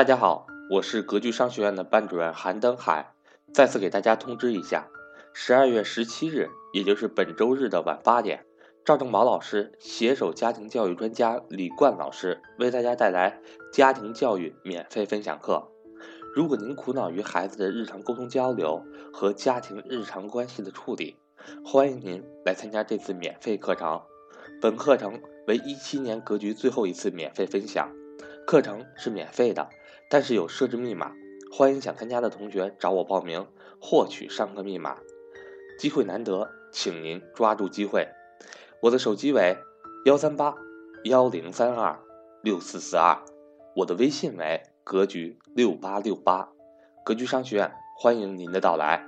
大家好，我是格局商学院的班主任韩登海。再次给大家通知一下，十二月十七日，也就是本周日的晚八点，赵正宝老师携手家庭教育专家李冠老师为大家带来家庭教育免费分享课。如果您苦恼于孩子的日常沟通交流和家庭日常关系的处理，欢迎您来参加这次免费课程。本课程为一七年格局最后一次免费分享，课程是免费的，但是有设置密码。欢迎想参加的同学找我报名，获取上课密码。机会难得，请您抓住机会。我的手机为幺三八幺零三二六四四二，我的微信为格局六八六八。格局商学院欢迎您的到来。